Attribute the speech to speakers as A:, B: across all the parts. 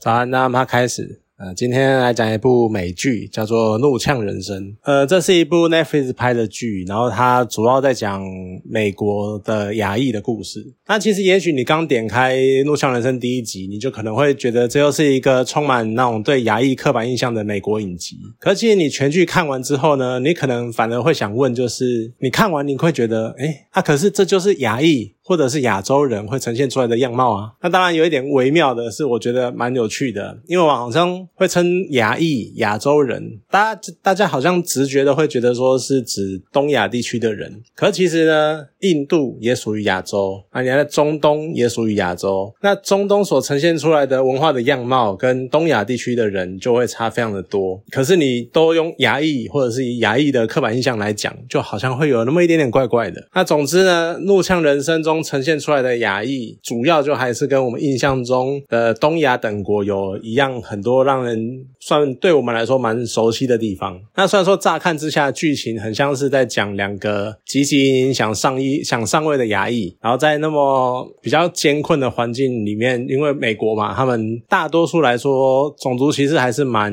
A: 早安，那么开始。呃，今天来讲一部美剧，叫做《怒呛人生》。呃，这是一部 Netflix 拍的剧，然后它主要在讲美国的亚裔的故事。那其实，也许你刚点开《怒呛人生》第一集，你就可能会觉得这又是一个充满那种对亚裔刻板印象的美国影集。可其实你全剧看完之后呢，你可能反而会想问，就是你看完你会觉得，哎，啊，可是这就是亚裔。或者是亚洲人会呈现出来的样貌啊，那当然有一点微妙的是，我觉得蛮有趣的，因为网上会称亚裔、亚洲人，大家大家好像直觉的会觉得说是指东亚地区的人，可其实呢，印度也属于亚洲啊，你看中东也属于亚洲，那中东所呈现出来的文化的样貌跟东亚地区的人就会差非常的多，可是你都用亚裔或者是以亚裔的刻板印象来讲，就好像会有那么一点点怪怪的。那总之呢，怒呛人生中。呈现出来的亚裔，主要就还是跟我们印象中的东亚等国有一样，很多让人算对我们来说蛮熟悉的地方。那虽然说乍看之下剧情很像是在讲两个积极想上一想上位的亚裔，然后在那么比较艰困的环境里面，因为美国嘛，他们大多数来说种族歧视还是蛮，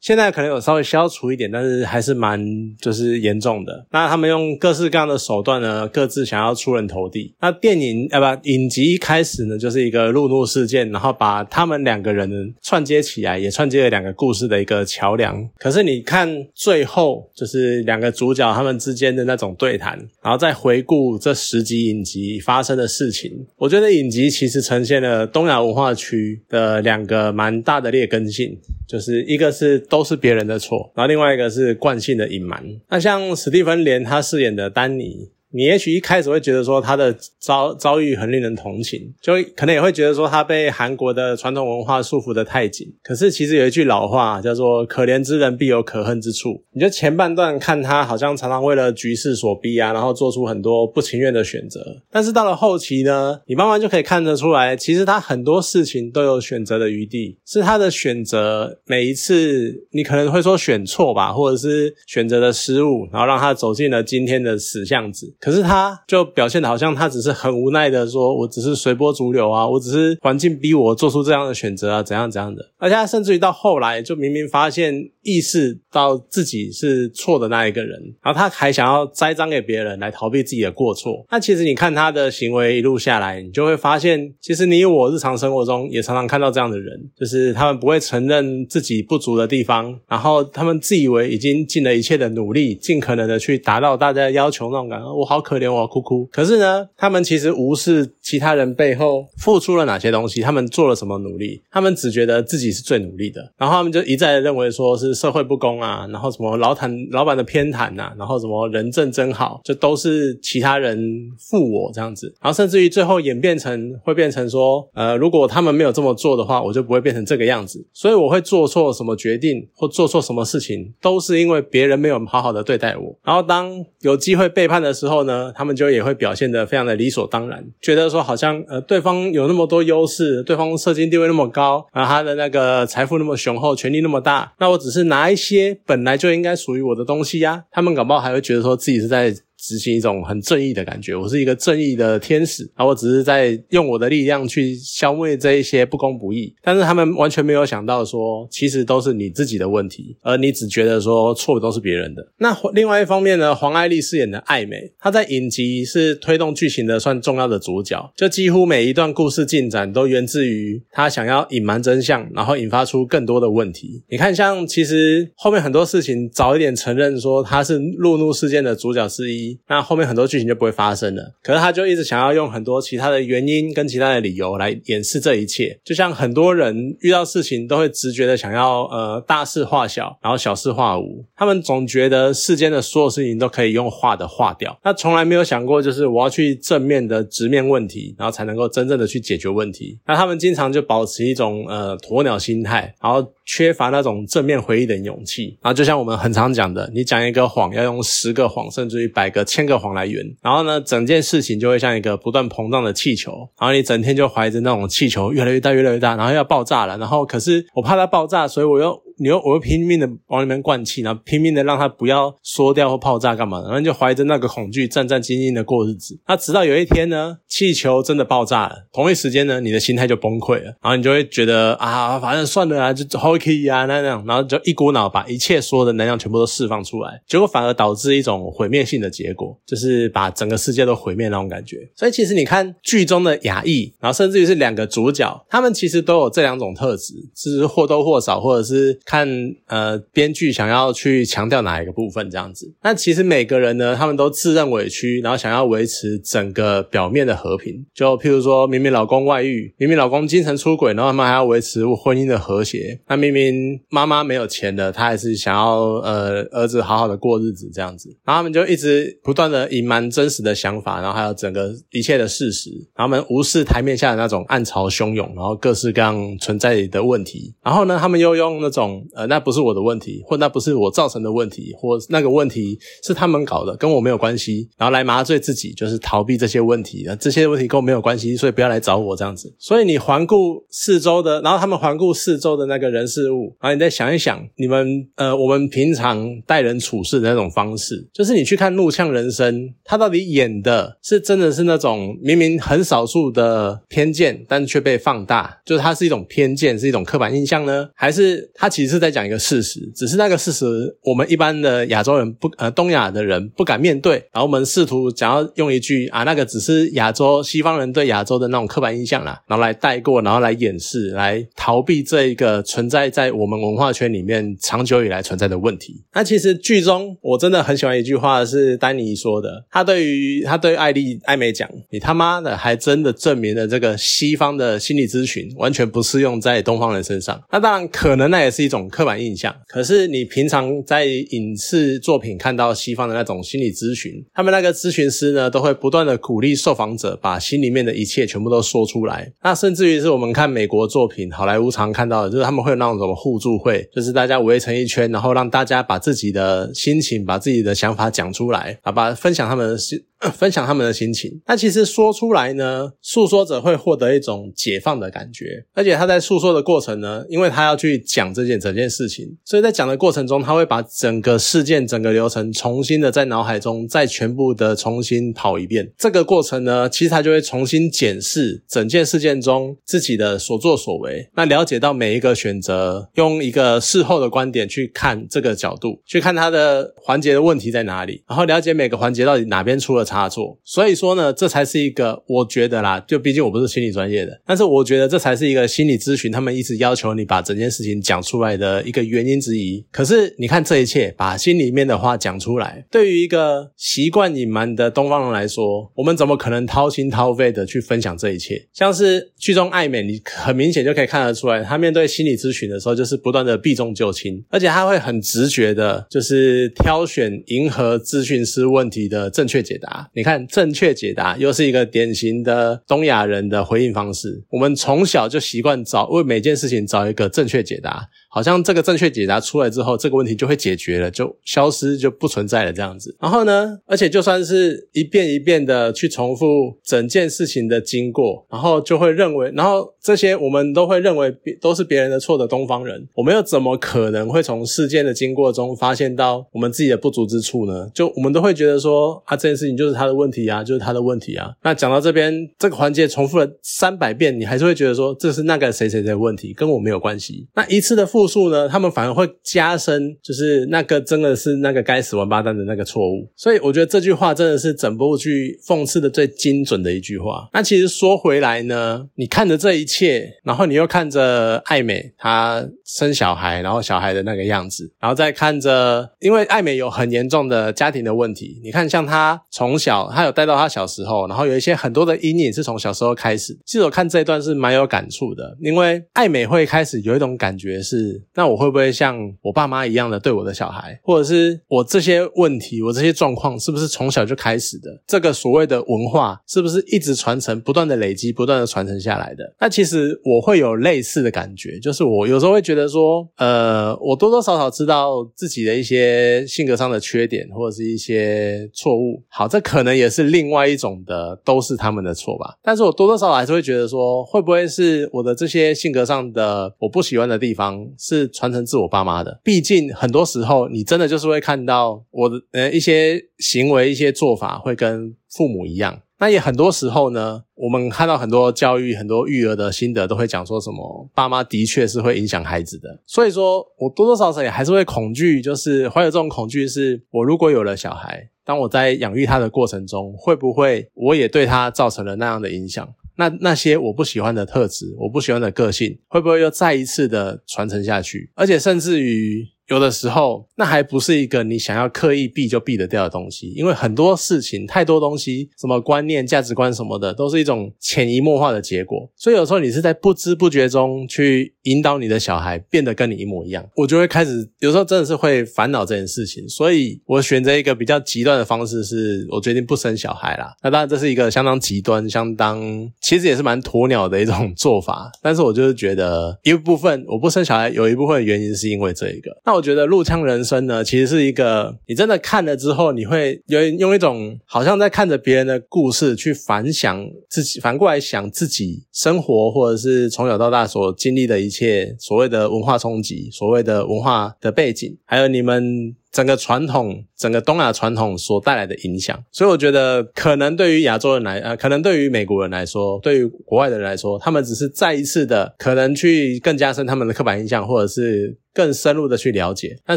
A: 现在可能有稍微消除一点，但是还是蛮就是严重的。那他们用各式各样的手段呢，各自想要出人头地。那电影啊不，影集一开始呢就是一个路怒事件，然后把他们两个人串接起来，也串接了两个故事的一个桥梁。可是你看最后，就是两个主角他们之间的那种对谈，然后再回顾这十集影集发生的事情，我觉得影集其实呈现了东亚文化区的两个蛮大的劣根性，就是一个是都是别人的错，然后另外一个是惯性的隐瞒。那像史蒂芬连他饰演的丹尼。你也许一开始会觉得说他的遭遭遇很令人同情，就可能也会觉得说他被韩国的传统文化束缚的太紧。可是其实有一句老话叫做“可怜之人必有可恨之处”。你就前半段看他好像常常为了局势所逼啊，然后做出很多不情愿的选择。但是到了后期呢，你慢慢就可以看得出来，其实他很多事情都有选择的余地，是他的选择每一次你可能会说选错吧，或者是选择的失误，然后让他走进了今天的死巷子。可是他就表现的好像他只是很无奈的说，我只是随波逐流啊，我只是环境逼我做出这样的选择啊，怎样怎样的。而且他甚至于到后来就明明发现意识到自己是错的那一个人，然后他还想要栽赃给别人来逃避自己的过错。那其实你看他的行为一路下来，你就会发现，其实你我日常生活中也常常看到这样的人，就是他们不会承认自己不足的地方，然后他们自以为已经尽了一切的努力，尽可能的去达到大家要求那种感觉，我。好可怜，我哭哭。可是呢，他们其实无视其他人背后付出了哪些东西，他们做了什么努力，他们只觉得自己是最努力的，然后他们就一再认为说是社会不公啊，然后什么老坦老板的偏袒呐，然后什么人证真好，就都是其他人负我这样子，然后甚至于最后演变成会变成说，呃，如果他们没有这么做的话，我就不会变成这个样子，所以我会做错什么决定或做错什么事情，都是因为别人没有好好的对待我，然后当有机会背叛的时候。呢，他们就也会表现得非常的理所当然，觉得说好像呃对方有那么多优势，对方社经地位那么高，然后他的那个财富那么雄厚，权力那么大，那我只是拿一些本来就应该属于我的东西呀，他们搞不好还会觉得说自己是在。执行一种很正义的感觉，我是一个正义的天使，啊，我只是在用我的力量去消灭这一些不公不义。但是他们完全没有想到说，其实都是你自己的问题，而你只觉得说错的都是别人的。那另外一方面呢，黄爱丽饰演的艾美，她在影集是推动剧情的算重要的主角，就几乎每一段故事进展都源自于她想要隐瞒真相，然后引发出更多的问题。你看，像其实后面很多事情早一点承认说她是路怒事件的主角之一。那后面很多剧情就不会发生了。可是他就一直想要用很多其他的原因跟其他的理由来掩饰这一切。就像很多人遇到事情都会直觉的想要呃大事化小，然后小事化无。他们总觉得世间的所有事情都可以用化的化掉，他从来没有想过就是我要去正面的直面问题，然后才能够真正的去解决问题。那他们经常就保持一种呃鸵鸟心态，然后缺乏那种正面回忆的勇气。然后就像我们很常讲的，你讲一个谎要用十个谎，甚至于百个。千个谎来圆，然后呢，整件事情就会像一个不断膨胀的气球，然后你整天就怀着那种气球越来越大、越来越大，然后要爆炸了，然后可是我怕它爆炸，所以我又。你又我又拼命的往里面灌气，然后拼命的让它不要缩掉或爆炸干嘛的，然后就怀着那个恐惧战战兢兢的过日子。那直到有一天呢，气球真的爆炸了，同一时间呢，你的心态就崩溃了，然后你就会觉得啊，反正算了啊，就 OK 啊那样，然后就一股脑把一切所有的能量全部都释放出来，结果反而导致一种毁灭性的结果，就是把整个世界都毁灭那种感觉。所以其实你看剧中的亚裔，然后甚至于是两个主角，他们其实都有这两种特质，是或多或少，或者是看呃编剧想要去强调哪一个部分这样子。那其实每个人呢，他们都自认委屈，然后想要维持整个表面的和平。就譬如说明明老公外遇，明明老公精神出轨，然后他们还要维持婚姻的和谐。那明明妈妈没有钱的，他还是想要呃儿子好好的过日子这样子。然后他们就一直不断的隐瞒真实的想法，然后还有整个一切的事实。然后他们无视台面下的那种暗潮汹涌，然后各式各样存在的问题。然后呢，他们又用那种种呃，那不是我的问题，或那不是我造成的问题，或那个问题是他们搞的，跟我没有关系。然后来麻醉自己，就是逃避这些问题。这些问题跟我没有关系，所以不要来找我这样子。所以你环顾四周的，然后他们环顾四周的那个人事物，然后你再想一想，你们呃，我们平常待人处事的那种方式，就是你去看《怒呛人生》，他到底演的是真的是那种明明很少数的偏见，但却被放大，就是它是一种偏见，是一种刻板印象呢？还是他其是在讲一个事实？只是那个事实，我们一般的亚洲人不呃东亚的人不敢面对，然后我们试图想要用一句啊，那个只是亚洲西方人对亚洲的那种刻板印象啦，然后来带过，然后来掩饰，来逃避这一个存在在我们文化圈里面长久以来存在的问题。那其实剧中我真的很喜欢一句话，是丹尼说的，他对于他对艾丽艾美讲：“你他妈的还真的证明了这个西方的心理咨询完全不适用在东方人身上。”那当然可能那也是一种刻板印象，可是你平常在影视作品看到西方的那种心理咨询，他们那个咨询师呢都会不断的鼓励受访者把心里面的一切全部都说出来。那甚至于是我们看美国作品，好莱坞常看到的，就是他们会有那种什么互助会，就是大家围成一圈，然后让大家把自己的心情、把自己的想法讲出来，啊，把分享他们的心。分享他们的心情，那其实说出来呢，诉说者会获得一种解放的感觉，而且他在诉说的过程呢，因为他要去讲这件整件事情，所以在讲的过程中，他会把整个事件、整个流程重新的在脑海中再全部的重新跑一遍。这个过程呢，其实他就会重新检视整件事件中自己的所作所为，那了解到每一个选择，用一个事后的观点去看这个角度，去看他的环节的问题在哪里，然后了解每个环节到底哪边出了。差错，所以说呢，这才是一个我觉得啦，就毕竟我不是心理专业的，但是我觉得这才是一个心理咨询，他们一直要求你把整件事情讲出来的一个原因之一。可是你看这一切，把心里面的话讲出来，对于一个习惯隐瞒的东方人来说，我们怎么可能掏心掏肺的去分享这一切？像是剧中爱美，你很明显就可以看得出来，他面对心理咨询的时候，就是不断的避重就轻，而且他会很直觉的，就是挑选迎合咨询师问题的正确解答。你看，正确解答又是一个典型的东亚人的回应方式。我们从小就习惯找为每件事情找一个正确解答。好像这个正确解答出来之后，这个问题就会解决了，就消失就不存在了这样子。然后呢，而且就算是一遍一遍的去重复整件事情的经过，然后就会认为，然后这些我们都会认为都是别人的错的东方人，我们又怎么可能会从事件的经过中发现到我们自己的不足之处呢？就我们都会觉得说啊，这件事情就是他的问题啊，就是他的问题啊。那讲到这边这个环节重复了三百遍，你还是会觉得说这是那个谁谁谁的问题，跟我没有关系。那一次的复。复述呢，他们反而会加深，就是那个真的是那个该死王八蛋的那个错误。所以我觉得这句话真的是整部剧讽刺的最精准的一句话。那其实说回来呢，你看着这一切，然后你又看着爱美她生小孩，然后小孩的那个样子，然后再看着，因为爱美有很严重的家庭的问题。你看，像她从小，她有带到她小时候，然后有一些很多的阴影是从小时候开始。其实我看这一段是蛮有感触的，因为爱美会开始有一种感觉是。那我会不会像我爸妈一样的对我的小孩，或者是我这些问题，我这些状况，是不是从小就开始的？这个所谓的文化，是不是一直传承、不断的累积、不断的传承下来的？那其实我会有类似的感觉，就是我有时候会觉得说，呃，我多多少少知道自己的一些性格上的缺点，或者是一些错误。好，这可能也是另外一种的，都是他们的错吧。但是我多多少少还是会觉得说，会不会是我的这些性格上的我不喜欢的地方，是传承自我爸妈的？毕竟很多时候，你真的就是会看到我的呃一些行为、一些做法会跟父母一样。那也很多时候呢，我们看到很多教育、很多育儿的心得，都会讲说什么爸妈的确是会影响孩子的。所以说我多多少少也还是会恐惧，就是怀有这种恐惧，是我如果有了小孩，当我在养育他的过程中，会不会我也对他造成了那样的影响？那那些我不喜欢的特质，我不喜欢的个性，会不会又再一次的传承下去？而且甚至于。有的时候，那还不是一个你想要刻意避就避得掉的东西，因为很多事情、太多东西，什么观念、价值观什么的，都是一种潜移默化的结果。所以有时候你是在不知不觉中去引导你的小孩变得跟你一模一样，我就会开始有时候真的是会烦恼这件事情。所以我选择一个比较极端的方式，是我决定不生小孩啦。那当然这是一个相当极端、相当其实也是蛮鸵鸟的一种 做法。但是我就是觉得一部分我不生小孩，有一部分原因是因为这一个。那我。觉得《入枪人生》呢，其实是一个你真的看了之后，你会有用一种好像在看着别人的故事去反想自己，反过来想自己生活或者是从小到大所经历的一切，所谓的文化冲击，所谓的文化的背景，还有你们。整个传统，整个东亚传统所带来的影响，所以我觉得可能对于亚洲人来，呃，可能对于美国人来说，对于国外的人来说，他们只是再一次的可能去更加深他们的刻板印象，或者是更深入的去了解。但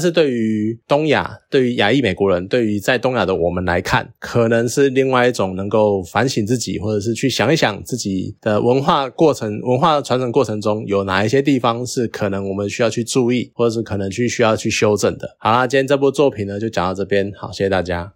A: 是对于东亚，对于亚裔美国人，对于在东亚的我们来看，可能是另外一种能够反省自己，或者是去想一想自己的文化过程、文化传承过程中有哪一些地方是可能我们需要去注意，或者是可能去需要去修正的。好啦，今天这部部。作品呢，就讲到这边，好，谢谢大家。